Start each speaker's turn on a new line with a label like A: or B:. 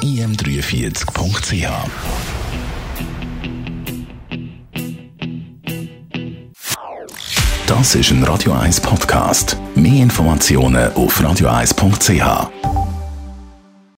A: www.im43.ch Das ist ein Radio 1 Podcast. Mehr Informationen auf radio1.ch.